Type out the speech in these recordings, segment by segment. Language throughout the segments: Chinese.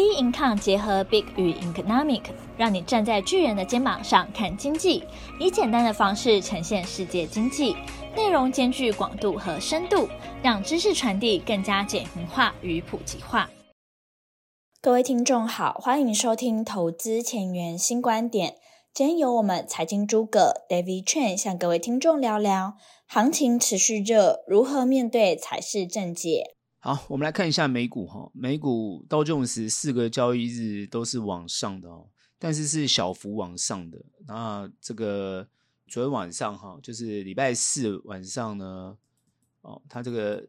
B Income 结合 Big 与 Economic，让你站在巨人的肩膀上看经济，以简单的方式呈现世界经济，内容兼具广度和深度，让知识传递更加简明化与普及化。各位听众好，欢迎收听投资前沿新观点。今天由我们财经诸葛 David Chen 向各位听众聊聊，行情持续热，如何面对才是正解。好，我们来看一下美股哈，美股道琼斯四个交易日都是往上的哦，但是是小幅往上的。那这个昨天晚上哈，就是礼拜四晚上呢，哦，它这个已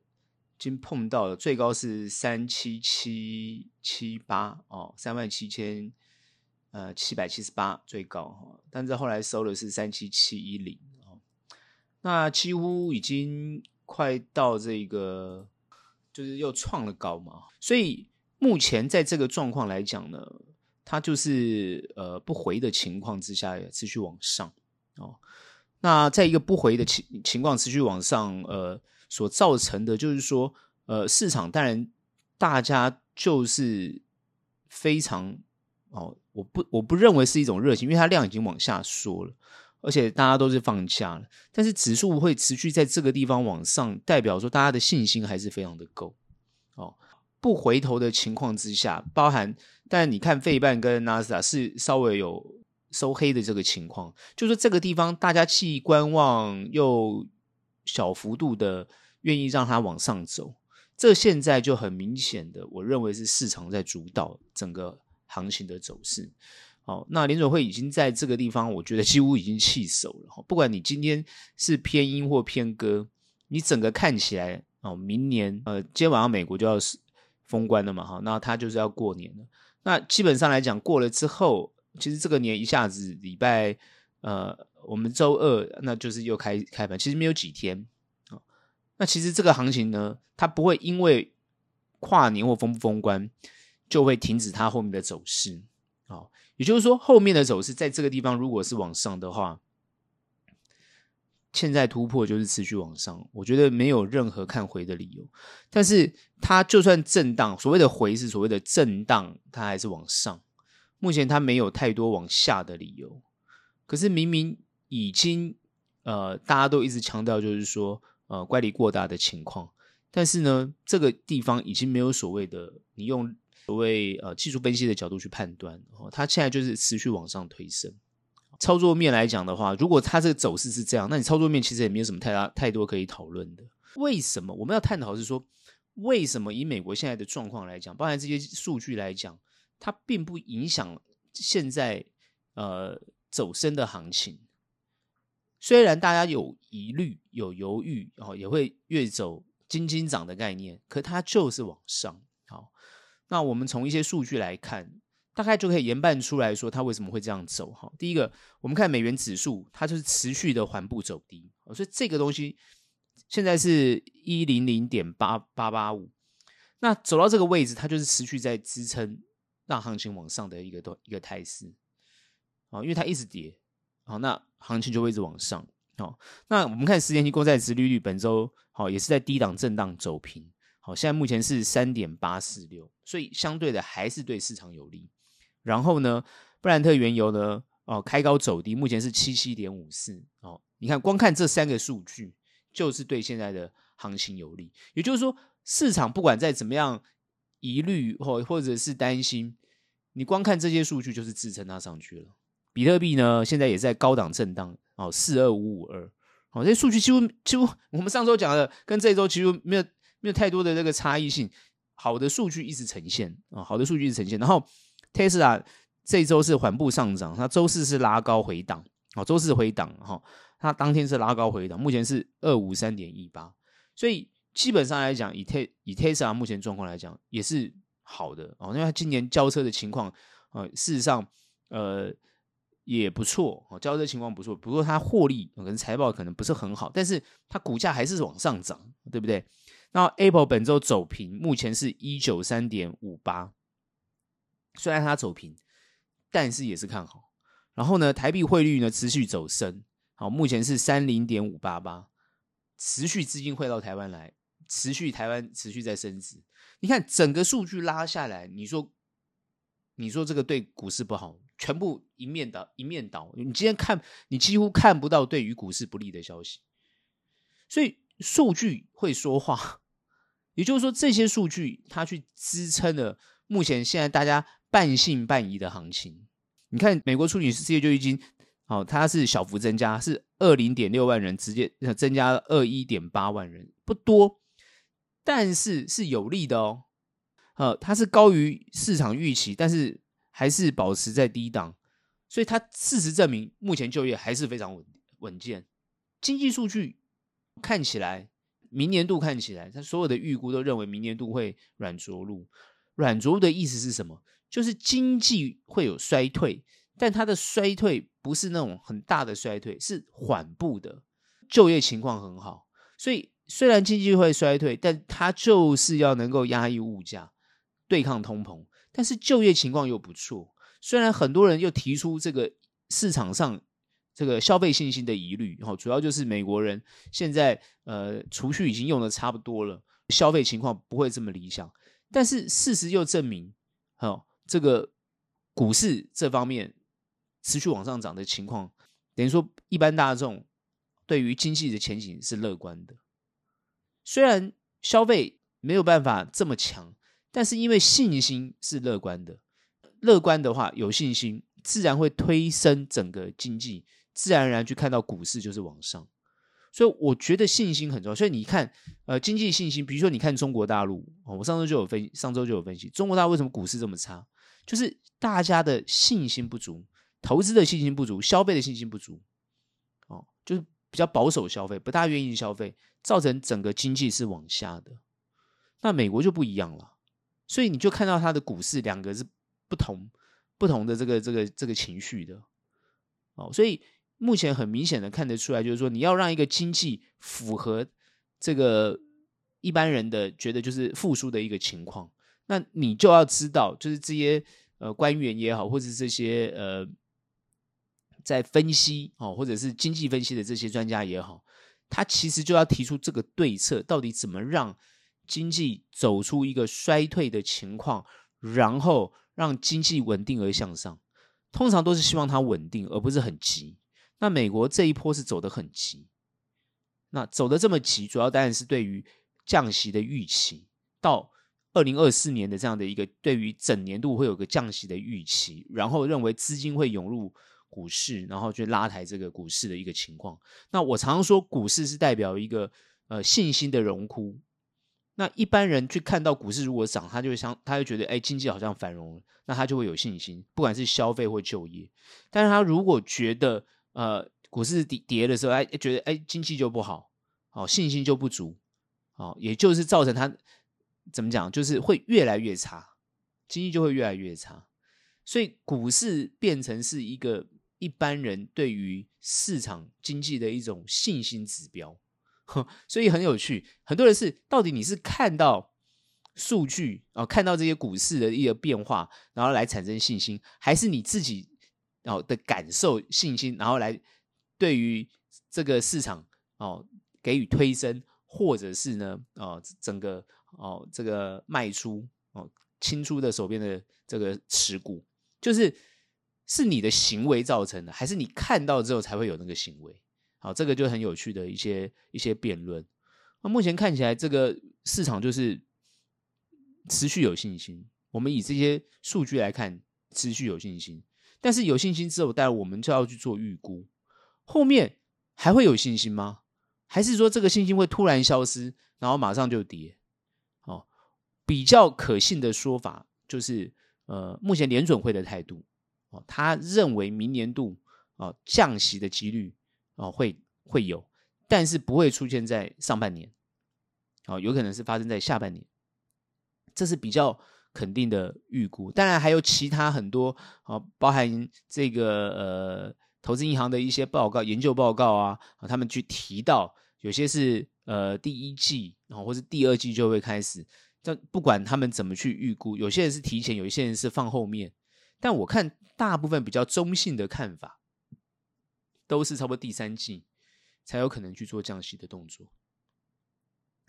经碰到了最高是三七七七八哦，三万七千呃七百七十八最高哈，但是后来收的是三七七一零哦，那几乎已经快到这个。就是又创了高嘛，所以目前在这个状况来讲呢，它就是呃不回的情况之下也持续往上哦。那在一个不回的情情况持续往上，呃，所造成的就是说，呃，市场当然大家就是非常哦，我不我不认为是一种热情，因为它量已经往下缩了。而且大家都是放假了，但是指数会持续在这个地方往上，代表说大家的信心还是非常的够哦。不回头的情况之下，包含但你看费半跟纳斯达是稍微有收黑的这个情况，就说这个地方大家既观望又小幅度的愿意让它往上走，这现在就很明显的，我认为是市场在主导整个行情的走势。哦，那联准会已经在这个地方，我觉得几乎已经弃守了。不管你今天是偏鹰或偏鸽，你整个看起来哦，明年呃，今天晚上美国就要封关了嘛，哈，那他就是要过年了。那基本上来讲，过了之后，其实这个年一下子礼拜呃，我们周二那就是又开开盘，其实没有几天啊。那其实这个行情呢，它不会因为跨年或封不封关就会停止它后面的走势。也就是说，后面的走势在这个地方，如果是往上的话，现在突破就是持续往上，我觉得没有任何看回的理由。但是它就算震荡，所谓的回是所谓的震荡，它还是往上。目前它没有太多往下的理由。可是明明已经呃，大家都一直强调，就是说呃，乖离过大的情况。但是呢，这个地方已经没有所谓的你用。所谓呃技术分析的角度去判断，哦，它现在就是持续往上推升。操作面来讲的话，如果它这个走势是这样，那你操作面其实也没有什么太大太多可以讨论的。为什么我们要探讨是说，为什么以美国现在的状况来讲，包含这些数据来讲，它并不影响现在呃走升的行情。虽然大家有疑虑、有犹豫，哦，也会越走金金涨的概念，可它就是往上。好那我们从一些数据来看，大概就可以研判出来说，它为什么会这样走哈。第一个，我们看美元指数，它就是持续的缓步走低，所以这个东西现在是一零零点八八八五，那走到这个位置，它就是持续在支撑让行情往上的一个一个态势啊，因为它一直跌，好，那行情就会一直往上。好，那我们看十年期公债殖利率本周好也是在低档震荡走平。好，现在目前是三点八四六，所以相对的还是对市场有利。然后呢，布兰特原油呢，哦，开高走低，目前是七七点五四。哦，你看，光看这三个数据，就是对现在的行情有利。也就是说，市场不管再怎么样疑虑或或者是担心，你光看这些数据就是支撑它上去了。比特币呢，现在也在高档震荡，哦，四二五五二。哦，这些数据几乎几乎我们上周讲的跟这周几乎没有。没有太多的这个差异性，好的数据一直呈现啊，好的数据一直呈现。然后，Tesla 这周是缓步上涨，它周四是拉高回档，好，周四回档哈，它当天是拉高回档，目前是二五三点一八，所以基本上来讲，以 T 以 Tesla 目前状况来讲也是好的哦，因为它今年交车的情况啊，事实上呃也不错哦，交车情况不错，不过它获利可能财报可能不是很好，但是它股价还是往上涨，对不对？那 Apple 本周走平，目前是一九三点五八，虽然它走平，但是也是看好。然后呢，台币汇率呢持续走升，好，目前是三零点五八八，持续资金汇到台湾来，持续台湾持续在升值。你看整个数据拉下来，你说你说这个对股市不好，全部一面倒，一面倒。你今天看，你几乎看不到对于股市不利的消息。所以数据会说话，也就是说，这些数据它去支撑了目前现在大家半信半疑的行情。你看，美国处女失业就已经，哦，它是小幅增加，是二零点六万人，直接增加了二一点八万人，不多，但是是有利的哦。呃，它是高于市场预期，但是还是保持在低档，所以它事实证明，目前就业还是非常稳稳健。经济数据看起来，明年度看起来，它所有的预估都认为明年度会软着陆。软着陆的意思是什么？就是经济会有衰退，但它的衰退不是那种很大的衰退，是缓步的。就业情况很好，所以虽然经济会衰退，但它就是要能够压抑物价。对抗通膨，但是就业情况又不错。虽然很多人又提出这个市场上这个消费信心的疑虑，哈，主要就是美国人现在呃储蓄已经用的差不多了，消费情况不会这么理想。但是事实又证明，哈，这个股市这方面持续往上涨的情况，等于说一般大众对于经济的前景是乐观的。虽然消费没有办法这么强。但是因为信心是乐观的，乐观的话有信心，自然会推升整个经济，自然而然去看到股市就是往上。所以我觉得信心很重要。所以你看，呃，经济信心，比如说你看中国大陆，我上周就有分，上周就有分析，中国大陆为什么股市这么差，就是大家的信心不足，投资的信心不足，消费的信心不足，哦，就是比较保守消费，不大愿意消费，造成整个经济是往下的。那美国就不一样了。所以你就看到它的股市两个是不同不同的这个这个这个情绪的哦，所以目前很明显的看得出来，就是说你要让一个经济符合这个一般人的觉得就是复苏的一个情况，那你就要知道，就是这些呃官员也好，或者这些呃在分析哦，或者是经济分析的这些专家也好，他其实就要提出这个对策，到底怎么让。经济走出一个衰退的情况，然后让经济稳定而向上，通常都是希望它稳定，而不是很急。那美国这一波是走得很急，那走得这么急，主要当然是对于降息的预期，到二零二四年的这样的一个对于整年度会有个降息的预期，然后认为资金会涌入股市，然后去拉抬这个股市的一个情况。那我常常说，股市是代表一个呃信心的荣枯。那一般人去看到股市如果涨，他就会想，他就觉得，哎，经济好像繁荣了，那他就会有信心，不管是消费或就业。但是他如果觉得，呃，股市跌跌的时候，哎，觉得，哎，经济就不好，哦，信心就不足，哦，也就是造成他怎么讲，就是会越来越差，经济就会越来越差。所以股市变成是一个一般人对于市场经济的一种信心指标。所以很有趣，很多人是到底你是看到数据啊，看到这些股市的一个变化，然后来产生信心，还是你自己哦的感受信心，然后来对于这个市场哦给予推升，或者是呢哦整个哦这个卖出哦清出的手边的这个持股，就是是你的行为造成的，还是你看到之后才会有那个行为？好，这个就很有趣的一些一些辩论。那目前看起来，这个市场就是持续有信心。我们以这些数据来看，持续有信心。但是有信心之后，当然我们就要去做预估，后面还会有信心吗？还是说这个信心会突然消失，然后马上就跌？哦，比较可信的说法就是，呃，目前联准会的态度，哦，他认为明年度啊降息的几率。哦，会会有，但是不会出现在上半年，哦，有可能是发生在下半年，这是比较肯定的预估。当然还有其他很多，哦，包含这个呃投资银行的一些报告、研究报告啊，他们去提到有些是呃第一季，然后或是第二季就会开始。但不管他们怎么去预估，有些人是提前，有一些人是放后面。但我看大部分比较中性的看法。都是差不多第三季才有可能去做降息的动作，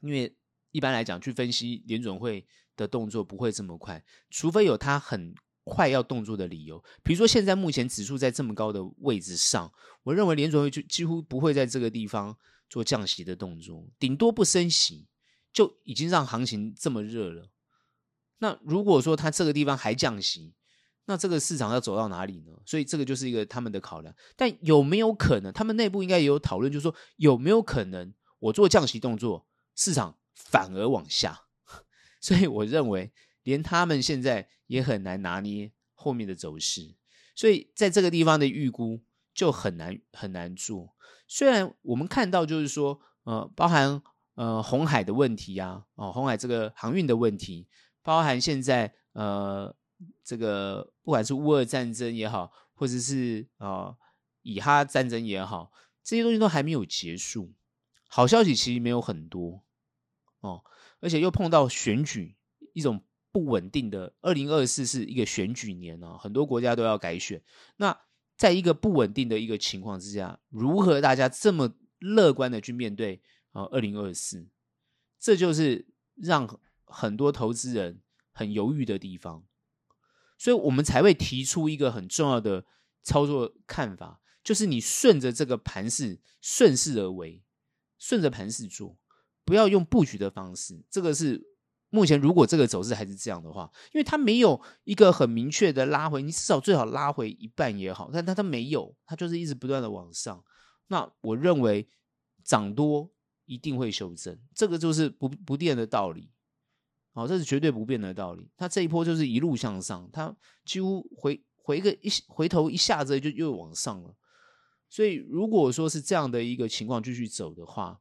因为一般来讲，去分析联准会的动作不会这么快，除非有他很快要动作的理由。比如说，现在目前指数在这么高的位置上，我认为联准会就几乎不会在这个地方做降息的动作，顶多不升息，就已经让行情这么热了。那如果说它这个地方还降息，那这个市场要走到哪里呢？所以这个就是一个他们的考量。但有没有可能，他们内部应该也有讨论，就是说有没有可能我做降息动作，市场反而往下？所以我认为，连他们现在也很难拿捏后面的走势。所以在这个地方的预估就很难很难做。虽然我们看到就是说，呃，包含呃红海的问题啊，哦，红海这个航运的问题，包含现在呃。这个不管是乌俄战争也好，或者是啊、以哈战争也好，这些东西都还没有结束。好消息其实没有很多哦，而且又碰到选举一种不稳定的。二零二四是一个选举年啊，很多国家都要改选。那在一个不稳定的一个情况之下，如何大家这么乐观的去面对啊？二零二四，这就是让很多投资人很犹豫的地方。所以我们才会提出一个很重要的操作看法，就是你顺着这个盘势顺势而为，顺着盘势做，不要用布局的方式。这个是目前如果这个走势还是这样的话，因为它没有一个很明确的拉回，你至少最好拉回一半也好，但它它没有，它就是一直不断的往上。那我认为涨多一定会修正，这个就是不不变的道理。好，这是绝对不变的道理。它这一波就是一路向上，它几乎回回个一回头一下子就又往上了。所以，如果说是这样的一个情况继续走的话，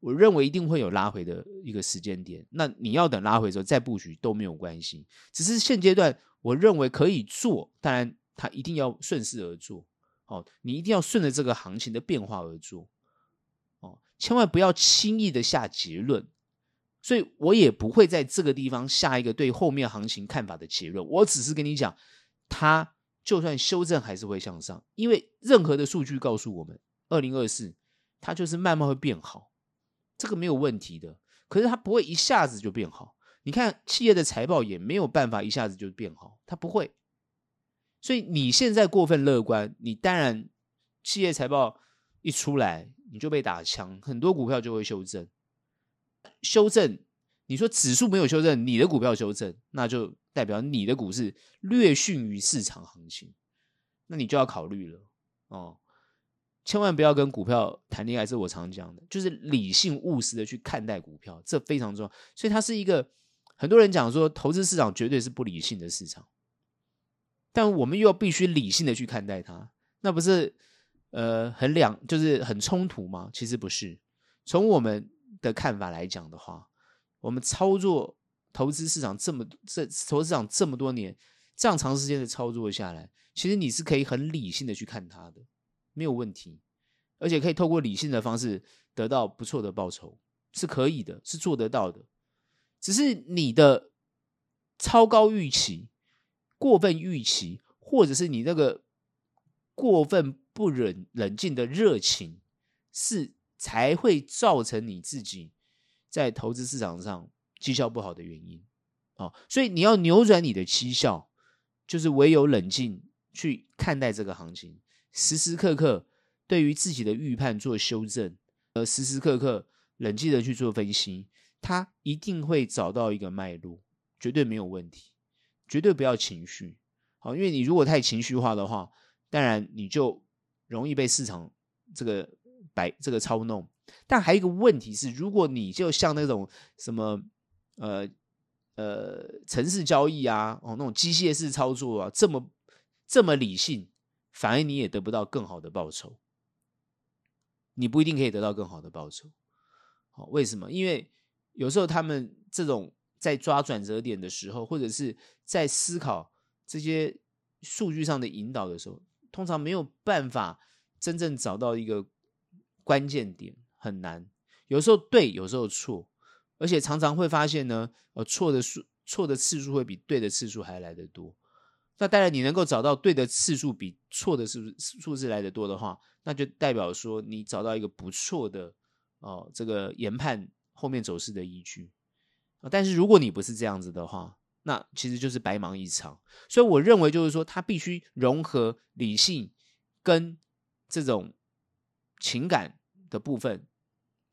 我认为一定会有拉回的一个时间点。那你要等拉回的时候再布局都没有关系。只是现阶段，我认为可以做，当然它一定要顺势而做。哦，你一定要顺着这个行情的变化而做。哦，千万不要轻易的下结论。所以我也不会在这个地方下一个对后面行情看法的结论，我只是跟你讲，它就算修正还是会向上，因为任何的数据告诉我们，二零二四它就是慢慢会变好，这个没有问题的。可是它不会一下子就变好，你看企业的财报也没有办法一下子就变好，它不会。所以你现在过分乐观，你当然企业财报一出来你就被打枪，很多股票就会修正。修正，你说指数没有修正，你的股票修正，那就代表你的股市略逊于市场行情，那你就要考虑了哦。千万不要跟股票谈恋爱，是我常讲的，就是理性务实的去看待股票，这非常重要。所以它是一个很多人讲说，投资市场绝对是不理性的市场，但我们又必须理性的去看待它，那不是呃很两就是很冲突吗？其实不是，从我们。的看法来讲的话，我们操作投资市场这么这投资市场这么多年，这样长时间的操作下来，其实你是可以很理性的去看它的，没有问题，而且可以透过理性的方式得到不错的报酬，是可以的，是做得到的。只是你的超高预期、过分预期，或者是你那个过分不冷冷静的热情是。才会造成你自己在投资市场上绩效不好的原因哦，所以你要扭转你的绩效，就是唯有冷静去看待这个行情，时时刻刻对于自己的预判做修正，而时时刻刻冷静的去做分析，它一定会找到一个脉络，绝对没有问题，绝对不要情绪，好，因为你如果太情绪化的话，当然你就容易被市场这个。来这个操弄，但还有一个问题是，如果你就像那种什么呃呃城市交易啊，哦那种机械式操作啊，这么这么理性，反而你也得不到更好的报酬，你不一定可以得到更好的报酬。好，为什么？因为有时候他们这种在抓转折点的时候，或者是在思考这些数据上的引导的时候，通常没有办法真正找到一个。关键点很难，有时候对，有时候错，而且常常会发现呢，呃，错的数错的次数会比对的次数还来得多。那当然，你能够找到对的次数比错的数数字来得多的话，那就代表说你找到一个不错的哦、这个研判后面走势的依据。但是如果你不是这样子的话，那其实就是白忙一场。所以我认为就是说，他必须融合理性跟这种情感的部分，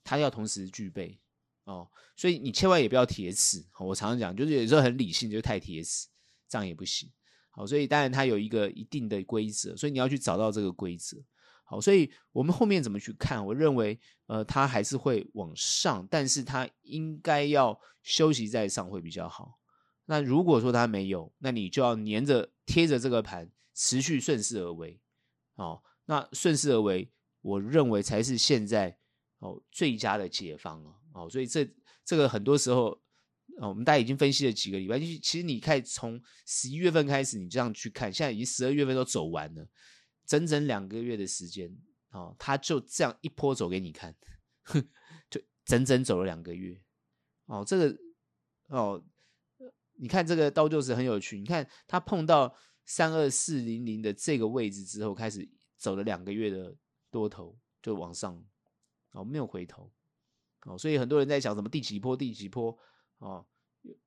它要同时具备哦。所以你千万也不要铁齿。我常常讲，就是有时候很理性就太铁齿，这样也不行。好，所以当然它有一个一定的规则，所以你要去找到这个规则。好，所以我们后面怎么去看？我认为，呃，它还是会往上，但是它应该要休息在上会比较好。那如果说它没有，那你就要黏着贴着这个盘，持续顺势而为。哦，那顺势而为，我认为才是现在哦最佳的解方哦。哦，所以这这个很多时候。哦，我们大家已经分析了几个礼拜，其实你看从十一月份开始，你这样去看，现在已经十二月份都走完了，整整两个月的时间，哦，他就这样一波走给你看，哼，就整整走了两个月，哦，这个，哦，你看这个刀就是很有趣，你看他碰到三二四零零的这个位置之后，开始走了两个月的多头就往上，哦，没有回头，哦，所以很多人在想什么第几波，第几波。哦，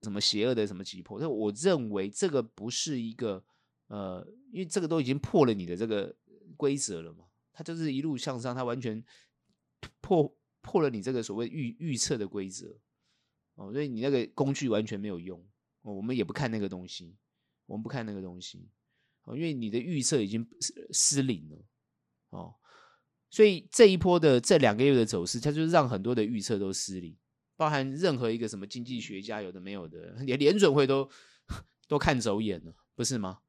什么邪恶的什么击破？但我认为这个不是一个呃，因为这个都已经破了你的这个规则了嘛，它就是一路向上，它完全破破了你这个所谓预预测的规则哦，所以你那个工具完全没有用哦，我们也不看那个东西，我们不看那个东西哦，因为你的预测已经失失灵了哦，所以这一波的这两个月的走势，它就是让很多的预测都失灵。包含任何一个什么经济学家，有的没有的，连联准会都 都看走眼了，不是吗？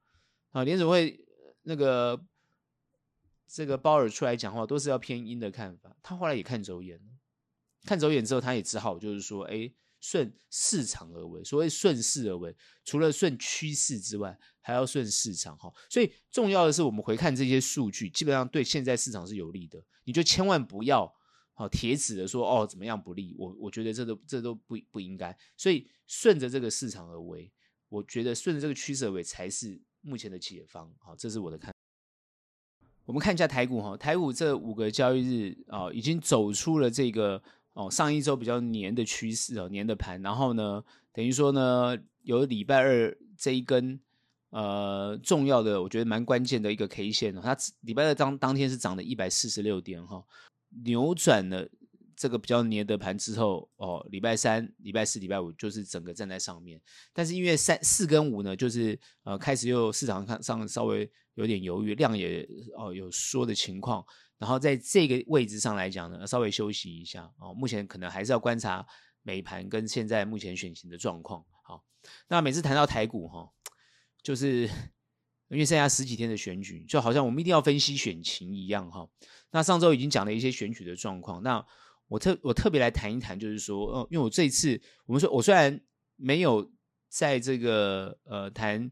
啊，联准会那个这个鲍尔出来讲话，都是要偏鹰的看法，他后来也看走眼了，看走眼之后，他也只好就是说，哎，顺市场而为。所谓顺势而为，除了顺趋势之外，还要顺市场哈。所以重要的是，我们回看这些数据，基本上对现在市场是有利的，你就千万不要。好，铁齿的说哦，怎么样不利？我我觉得这都这都不不应该，所以顺着这个市场而为，我觉得顺着这个趋势而为才是目前的解方。好，这是我的看法。我们看一下台股哈，台股这五个交易日啊，已经走出了这个哦上一周比较黏的趋势哦，黏的盘，然后呢，等于说呢，有礼拜二这一根呃重要的，我觉得蛮关键的一个 K 线哦，它礼拜二当当天是涨了一百四十六点哈。扭转了这个比较黏的盘之后，哦，礼拜三、礼拜四、礼拜五就是整个站在上面。但是因为三四跟五呢，就是呃开始又市场看上稍微有点犹豫，量也哦有缩的情况。然后在这个位置上来讲呢，稍微休息一下哦。目前可能还是要观察美盘跟现在目前选情的状况。好，那每次谈到台股哈，就是 因为剩下十几天的选举，就好像我们一定要分析选情一样哈。那上周已经讲了一些选举的状况，那我特我特别来谈一谈，就是说，哦，因为我这一次我们说，我虽然没有在这个呃谈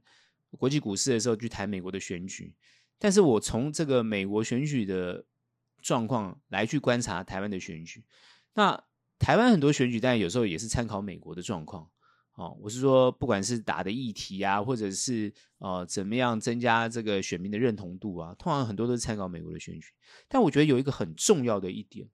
国际股市的时候去谈美国的选举，但是我从这个美国选举的状况来去观察台湾的选举。那台湾很多选举，但有时候也是参考美国的状况。哦，我是说，不管是打的议题啊，或者是呃怎么样增加这个选民的认同度啊，通常很多都是参考美国的选举。但我觉得有一个很重要的一点，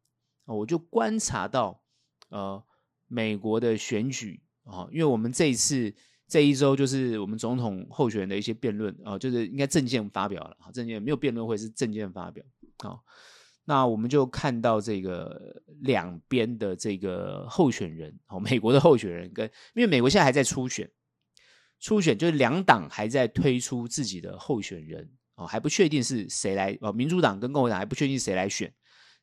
哦，我就观察到呃美国的选举啊，因为我们这一次这一周就是我们总统候选人的一些辩论啊，就是应该政见发表了，政见没有辩论会是政见发表啊。那我们就看到这个两边的这个候选人，哦，美国的候选人跟，因为美国现在还在初选，初选就是两党还在推出自己的候选人，哦，还不确定是谁来，哦，民主党跟共和党还不确定谁来选，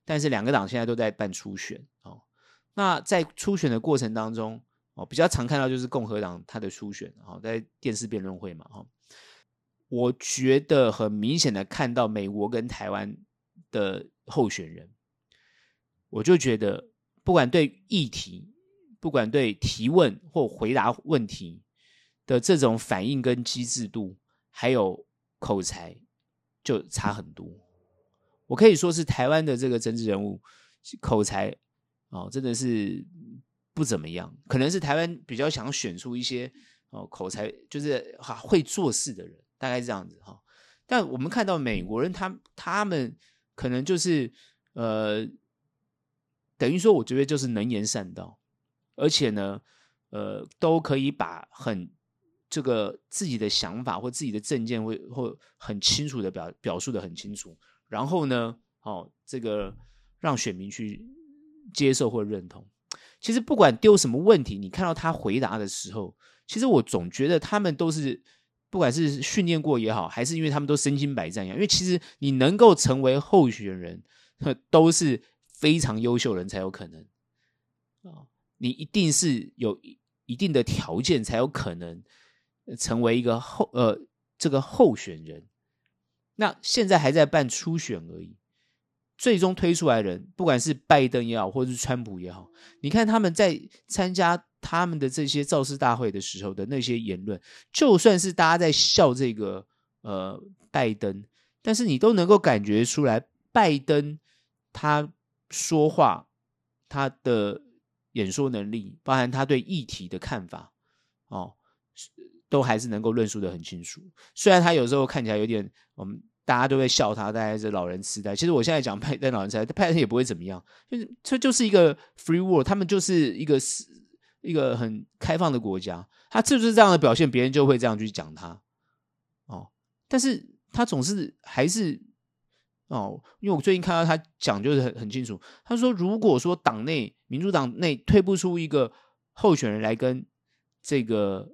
但是两个党现在都在办初选，哦，那在初选的过程当中，哦，比较常看到就是共和党他的初选，哦，在电视辩论会嘛，哈，我觉得很明显的看到美国跟台湾的。候选人，我就觉得，不管对议题，不管对提问或回答问题的这种反应跟机智度，还有口才，就差很多。我可以说是台湾的这个政治人物口才哦，真的是不怎么样。可能是台湾比较想选出一些哦口才就是哈会做事的人，大概是这样子哈。但我们看到美国人，他他们。可能就是，呃，等于说，我觉得就是能言善道，而且呢，呃，都可以把很这个自己的想法或自己的政见会会很清楚的表表述的很清楚，然后呢，哦，这个让选民去接受或认同。其实不管丢什么问题，你看到他回答的时候，其实我总觉得他们都是。不管是训练过也好，还是因为他们都身经百战一样，因为其实你能够成为候选人，都是非常优秀人才有可能啊。你一定是有一定的条件才有可能成为一个候呃这个候选人。那现在还在办初选而已，最终推出来的人，不管是拜登也好，或者是川普也好，你看他们在参加。他们的这些造势大会的时候的那些言论，就算是大家在笑这个呃拜登，但是你都能够感觉出来，拜登他说话他的演说能力，包含他对议题的看法，哦，都还是能够论述得很清楚。虽然他有时候看起来有点，我们大家都会笑他，大概是老人痴呆。其实我现在讲拜登老人痴呆，拜登也不会怎么样，就是这就是一个 free world，他们就是一个是一个很开放的国家，他就是这样的表现，别人就会这样去讲他哦。但是他总是还是哦，因为我最近看到他讲就是很很清楚，他说如果说党内民主党内推不出一个候选人来跟这个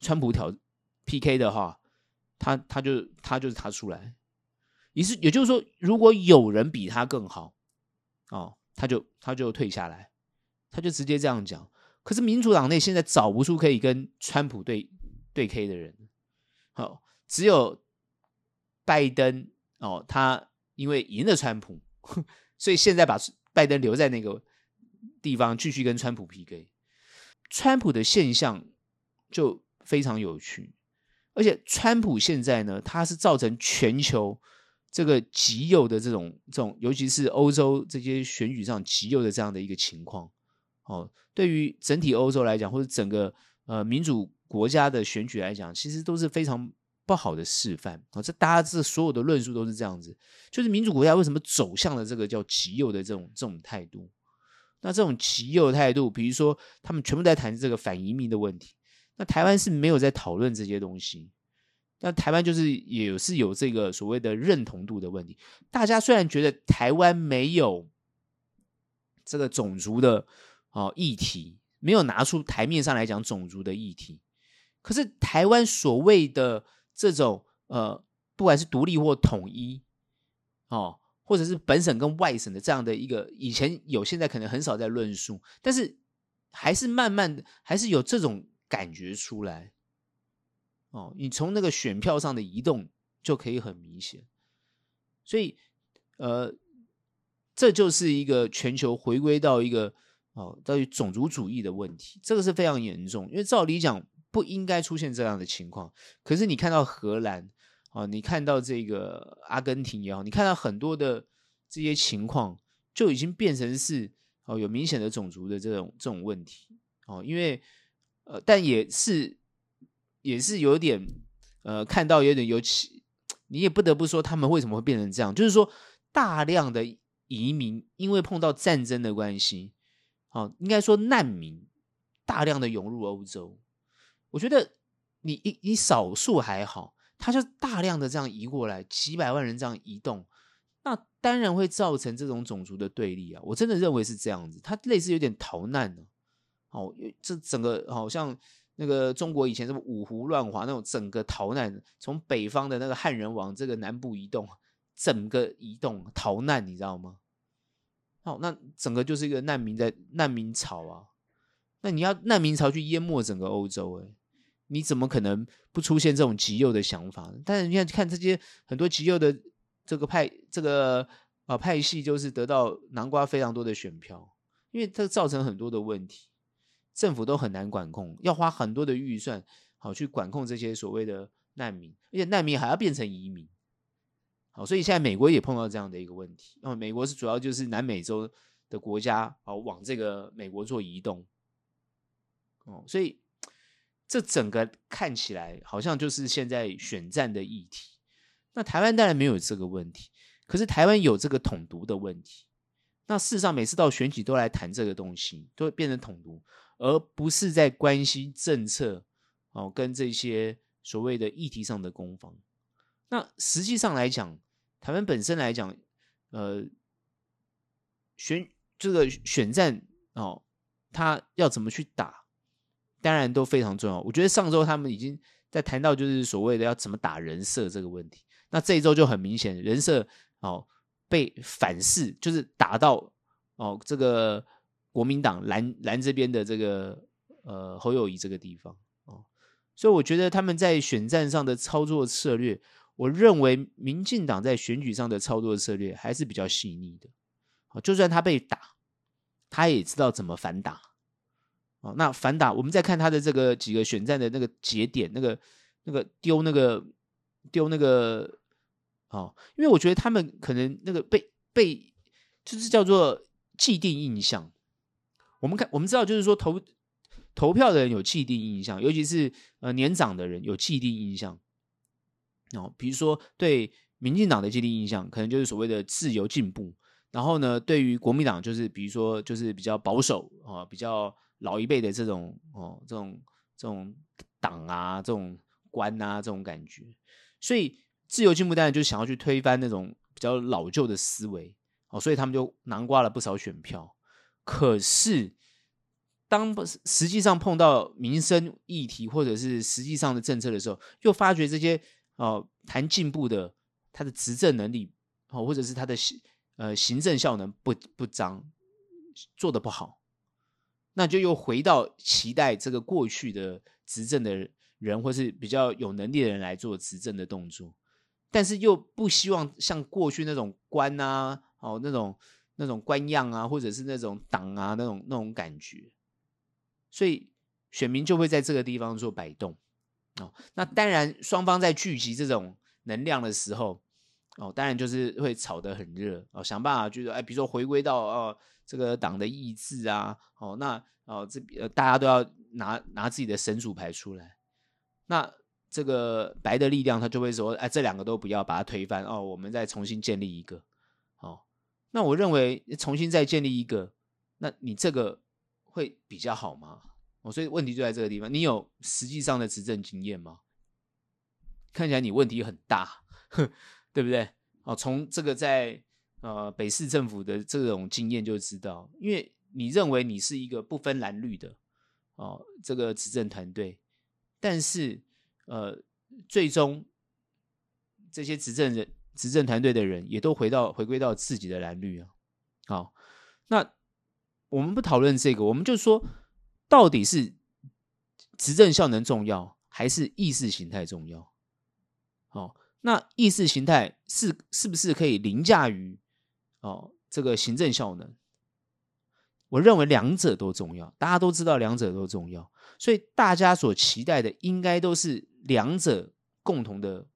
川普挑 PK 的话，他他就他就是他出来，也是也就是说，如果有人比他更好哦，他就他就退下来，他就直接这样讲。可是民主党内现在找不出可以跟川普对对 K 的人，好，只有拜登哦，他因为赢了川普，所以现在把拜登留在那个地方继续跟川普 PK。川普的现象就非常有趣，而且川普现在呢，他是造成全球这个极右的这种这种，尤其是欧洲这些选举上极右的这样的一个情况。哦，对于整体欧洲来讲，或者整个呃民主国家的选举来讲，其实都是非常不好的示范。哦，这大家这所有的论述都是这样子，就是民主国家为什么走向了这个叫极右的这种这种态度？那这种极右态度，比如说他们全部在谈这个反移民的问题，那台湾是没有在讨论这些东西。那台湾就是也是有这个所谓的认同度的问题。大家虽然觉得台湾没有这个种族的。哦，议题没有拿出台面上来讲种族的议题，可是台湾所谓的这种呃，不管是独立或统一，哦，或者是本省跟外省的这样的一个，以前有，现在可能很少在论述，但是还是慢慢的，还是有这种感觉出来。哦，你从那个选票上的移动就可以很明显，所以呃，这就是一个全球回归到一个。哦，到底种族主义的问题，这个是非常严重，因为照理讲不应该出现这样的情况。可是你看到荷兰，哦，你看到这个阿根廷也好，你看到很多的这些情况，就已经变成是哦有明显的种族的这种这种问题。哦，因为呃，但也是也是有点呃，看到有点尤其，你也不得不说他们为什么会变成这样，就是说大量的移民因为碰到战争的关系。哦，应该说难民大量的涌入欧洲，我觉得你一你少数还好，他就大量的这样移过来，几百万人这样移动，那当然会造成这种种族的对立啊！我真的认为是这样子，他类似有点逃难呢。哦，这整个好像那个中国以前什么五胡乱华那种整个逃难，从北方的那个汉人往这个南部移动，整个移动逃难，你知道吗？好，那整个就是一个难民的难民潮啊！那你要难民潮去淹没整个欧洲，欸，诶，你怎么可能不出现这种极右的想法呢？但是你看，看这些很多极右的这个派，这个啊派系，就是得到南瓜非常多的选票，因为这造成很多的问题，政府都很难管控，要花很多的预算，好去管控这些所谓的难民，而且难民还要变成移民。好，所以现在美国也碰到这样的一个问题。那么美国是主要就是南美洲的国家，好往这个美国做移动。哦，所以这整个看起来好像就是现在选战的议题。那台湾当然没有这个问题，可是台湾有这个统独的问题。那事实上每次到选举都来谈这个东西，都会变成统独，而不是在关心政策哦，跟这些所谓的议题上的攻防。那实际上来讲，台湾本身来讲，呃，选这个选战哦，他要怎么去打，当然都非常重要。我觉得上周他们已经在谈到，就是所谓的要怎么打人设这个问题。那这一周就很明显，人设哦被反噬，就是打到哦这个国民党蓝蓝这边的这个呃侯友宜这个地方哦，所以我觉得他们在选战上的操作策略。我认为民进党在选举上的操作策略还是比较细腻的，就算他被打，他也知道怎么反打。哦那反打，我们再看他的这个几个选战的那个节点，那个那个丢那个丢那个，哦，因为我觉得他们可能那个被被就是叫做既定印象。我们看，我们知道，就是说投投票的人有既定印象，尤其是呃年长的人有既定印象。哦，比如说对民进党的既定印象，可能就是所谓的自由进步。然后呢，对于国民党，就是比如说就是比较保守啊，比较老一辈的这种哦，这种这种党啊，这种官啊，这种感觉。所以自由进步当然就想要去推翻那种比较老旧的思维哦，所以他们就囊括了不少选票。可是当实际上碰到民生议题或者是实际上的政策的时候，又发觉这些。哦，谈进步的他的执政能力，哦，或者是他的行呃行政效能不不彰，做的不好，那就又回到期待这个过去的执政的人，或是比较有能力的人来做执政的动作，但是又不希望像过去那种官啊，哦那种那种官样啊，或者是那种党啊那种那种感觉，所以选民就会在这个地方做摆动。哦，那当然，双方在聚集这种能量的时候，哦，当然就是会吵得很热哦，想办法就是哎，比如说回归到哦这个党的意志啊，哦，那哦这呃大家都要拿拿自己的神主牌出来，那这个白的力量他就会说，哎，这两个都不要把它推翻哦，我们再重新建立一个，那我认为重新再建立一个，那你这个会比较好吗？哦，所以问题就在这个地方。你有实际上的执政经验吗？看起来你问题很大，对不对？哦，从这个在呃北市政府的这种经验就知道，因为你认为你是一个不分蓝绿的哦，这个执政团队，但是呃，最终这些执政人、执政团队的人也都回到回归到自己的蓝绿啊。好，那我们不讨论这个，我们就说。到底是执政效能重要，还是意识形态重要？好，那意识形态是是不是可以凌驾于哦这个行政效能？我认为两者都重要，大家都知道两者都重要，所以大家所期待的应该都是两者共同的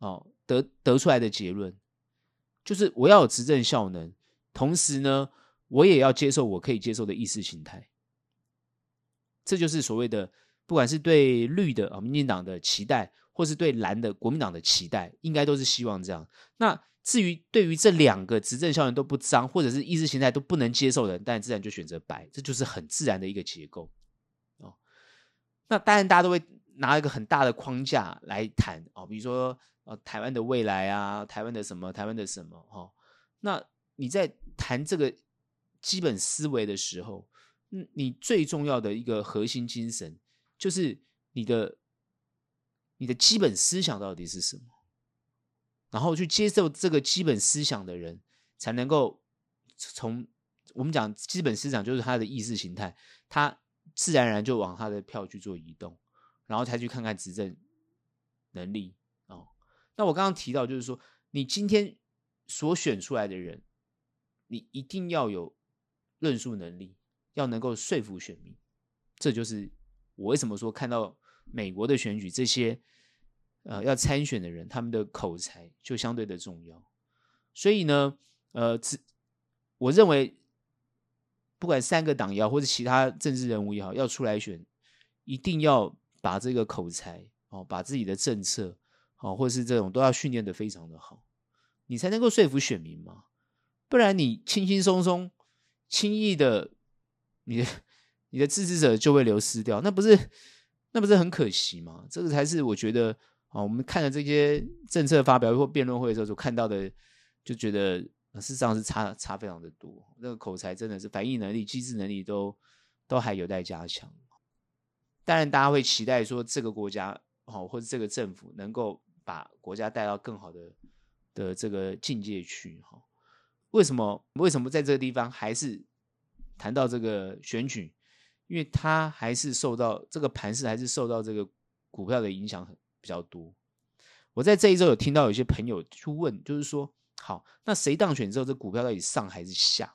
哦得得出来的结论，就是我要有执政效能，同时呢，我也要接受我可以接受的意识形态。这就是所谓的，不管是对绿的啊民进党的期待，或是对蓝的国民党的期待，应该都是希望这样。那至于对于这两个执政效能都不彰，或者是意识形态都不能接受的人，当然自然就选择白，这就是很自然的一个结构哦。那当然大家都会拿一个很大的框架来谈哦，比如说呃台湾的未来啊，台湾的什么，台湾的什么哈、哦。那你在谈这个基本思维的时候，嗯，你最重要的一个核心精神，就是你的你的基本思想到底是什么？然后去接受这个基本思想的人，才能够从我们讲基本思想，就是他的意识形态，他自然而然就往他的票去做移动，然后才去看看执政能力哦。那我刚刚提到，就是说，你今天所选出来的人，你一定要有论述能力。要能够说服选民，这就是我为什么说看到美国的选举，这些呃要参选的人，他们的口才就相对的重要。所以呢，呃，我认为不管三个党也好，或者其他政治人物也好，要出来选，一定要把这个口才哦，把自己的政策哦，或是这种都要训练的非常的好，你才能够说服选民嘛。不然你轻轻松松、轻易的。你的你的支持者就会流失掉，那不是那不是很可惜吗？这个才是我觉得啊，我们看了这些政策发表或辩论会的时候所看到的，就觉得事实上是差差非常的多。那个口才真的是反应能力、机智能力都都还有待加强。当然，大家会期待说这个国家哦，或者这个政府能够把国家带到更好的的这个境界去哈。为什么？为什么在这个地方还是谈到这个选举？因为它还是受到这个盘势，还是受到这个股票的影响很比较多。我在这一周有听到有些朋友去问，就是说，好，那谁当选之后，这股票到底上还是下？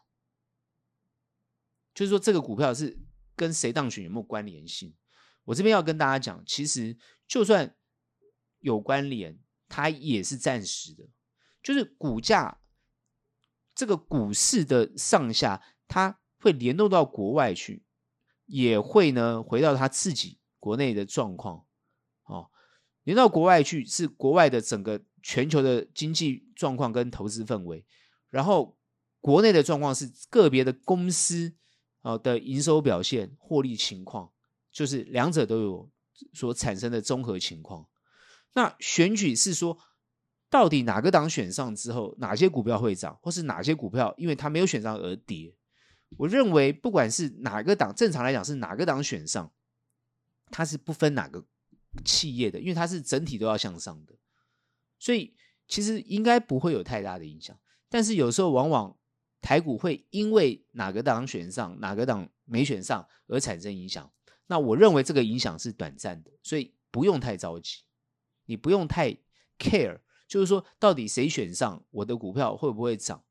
就是说，这个股票是跟谁当选有没有关联性？我这边要跟大家讲，其实就算有关联，它也是暂时的，就是股价这个股市的上下，它会联动到国外去。也会呢，回到它自己国内的状况，哦，连到国外去是国外的整个全球的经济状况跟投资氛围，然后国内的状况是个别的公司啊的营收表现、获利情况，就是两者都有所产生的综合情况。那选举是说，到底哪个党选上之后，哪些股票会涨，或是哪些股票因为它没有选上而跌？我认为，不管是哪个党，正常来讲是哪个党选上，它是不分哪个企业的，因为它是整体都要向上的，所以其实应该不会有太大的影响。但是有时候往往台股会因为哪个党选上，哪个党没选上而产生影响。那我认为这个影响是短暂的，所以不用太着急，你不用太 care，就是说到底谁选上，我的股票会不会涨？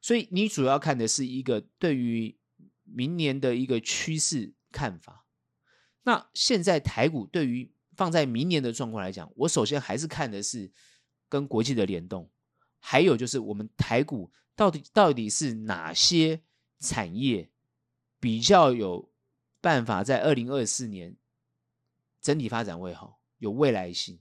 所以你主要看的是一个对于明年的一个趋势看法。那现在台股对于放在明年的状况来讲，我首先还是看的是跟国际的联动，还有就是我们台股到底到底是哪些产业比较有办法在二零二四年整体发展会好，有未来性。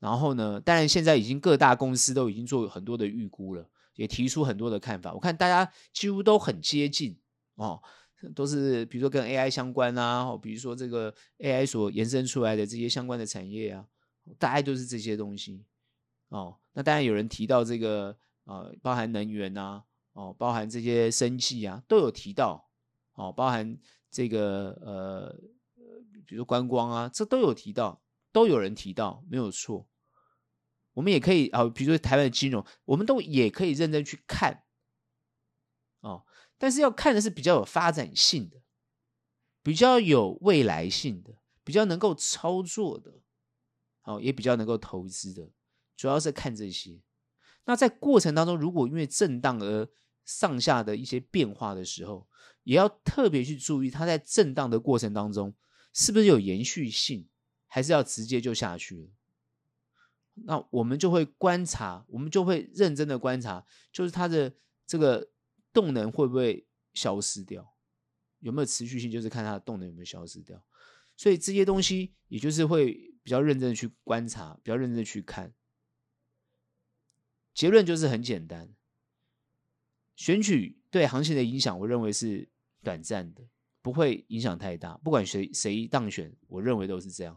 然后呢，当然现在已经各大公司都已经做很多的预估了。也提出很多的看法，我看大家几乎都很接近哦，都是比如说跟 AI 相关啊，比如说这个 AI 所延伸出来的这些相关的产业啊，大概都是这些东西哦。那当然有人提到这个呃，包含能源啊，哦，包含这些生技啊，都有提到哦，包含这个呃，比如说观光啊，这都有提到，都有人提到，没有错。我们也可以啊，比如说台湾的金融，我们都也可以认真去看哦。但是要看的是比较有发展性的，比较有未来性的，比较能够操作的，哦，也比较能够投资的，主要是看这些。那在过程当中，如果因为震荡而上下的一些变化的时候，也要特别去注意，它在震荡的过程当中是不是有延续性，还是要直接就下去了。那我们就会观察，我们就会认真的观察，就是它的这个动能会不会消失掉，有没有持续性，就是看它的动能有没有消失掉。所以这些东西，也就是会比较认真的去观察，比较认真的去看。结论就是很简单，选举对行情的影响，我认为是短暂的，不会影响太大。不管谁谁当选，我认为都是这样，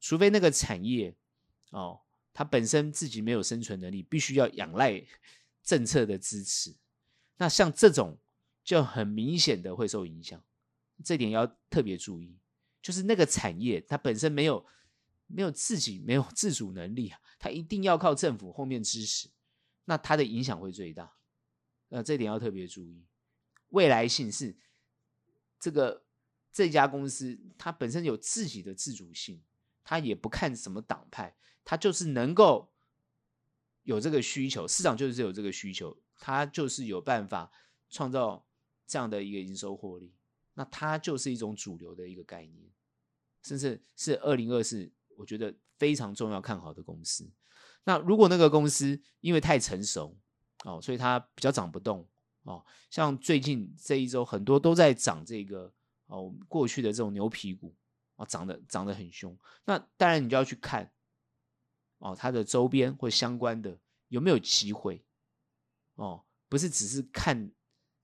除非那个产业哦。他本身自己没有生存能力，必须要仰赖 政策的支持。那像这种就很明显的会受影响，这点要特别注意。就是那个产业它本身没有没有自己没有自主能力啊，它一定要靠政府后面支持，那它的影响会最大。那这点要特别注意。未来性是这个这家公司它本身有自己的自主性，它也不看什么党派。它就是能够有这个需求，市场就是有这个需求，它就是有办法创造这样的一个营收获利，那它就是一种主流的一个概念，甚至是二零二四，我觉得非常重要看好的公司。那如果那个公司因为太成熟哦，所以它比较涨不动哦，像最近这一周很多都在涨这个哦，过去的这种牛皮股哦，涨得涨得很凶，那当然你就要去看。哦，它的周边或相关的有没有机会？哦，不是只是看，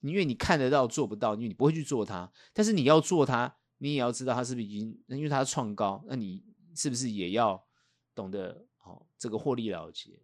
因为你看得到做不到，因为你不会去做它。但是你要做它，你也要知道它是不是已经，因为它创高，那你是不是也要懂得哦这个获利了结，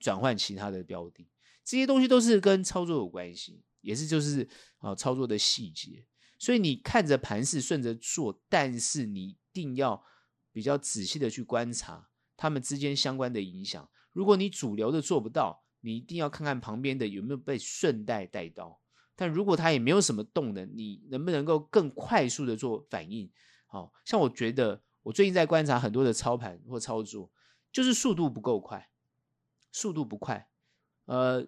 转换其他的标的，这些东西都是跟操作有关系，也是就是啊操作的细节。所以你看着盘势顺着做，但是你一定要比较仔细的去观察他们之间相关的影响。如果你主流的做不到，你一定要看看旁边的有没有被顺带带到。但如果它也没有什么动能，你能不能够更快速的做反应？好像我觉得我最近在观察很多的操盘或操作，就是速度不够快，速度不快，呃，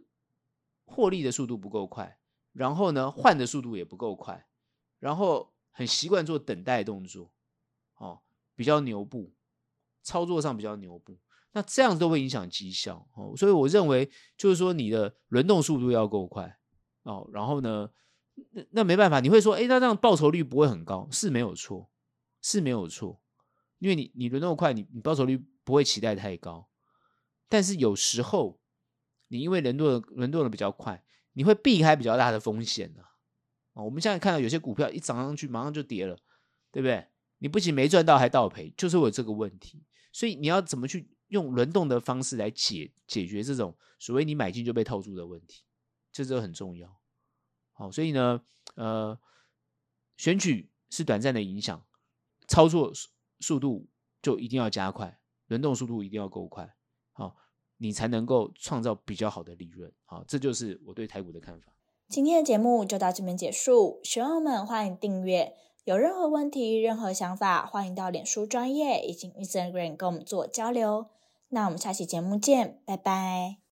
获利的速度不够快，然后呢，换的速度也不够快。然后很习惯做等待动作，哦，比较牛步，操作上比较牛步，那这样子都会影响绩效哦。所以我认为就是说你的轮动速度要够快哦。然后呢，那那没办法，你会说，哎，那这样报酬率不会很高，是没有错，是没有错，因为你你轮动快，你你报酬率不会期待太高。但是有时候你因为轮动的轮动的比较快，你会避开比较大的风险啊。我们现在看到有些股票一涨上去，马上就跌了，对不对？你不仅没赚到，还倒赔，就是有这个问题。所以你要怎么去用轮动的方式来解解决这种所谓你买进就被套住的问题，这就很重要。好，所以呢，呃，选举是短暂的影响，操作速度就一定要加快，轮动速度一定要够快，你才能够创造比较好的利润。好，这就是我对台股的看法。今天的节目就到这边结束，学友们欢迎订阅，有任何问题、任何想法，欢迎到脸书专业以及 Instagram 跟我们做交流。那我们下期节目见，拜拜。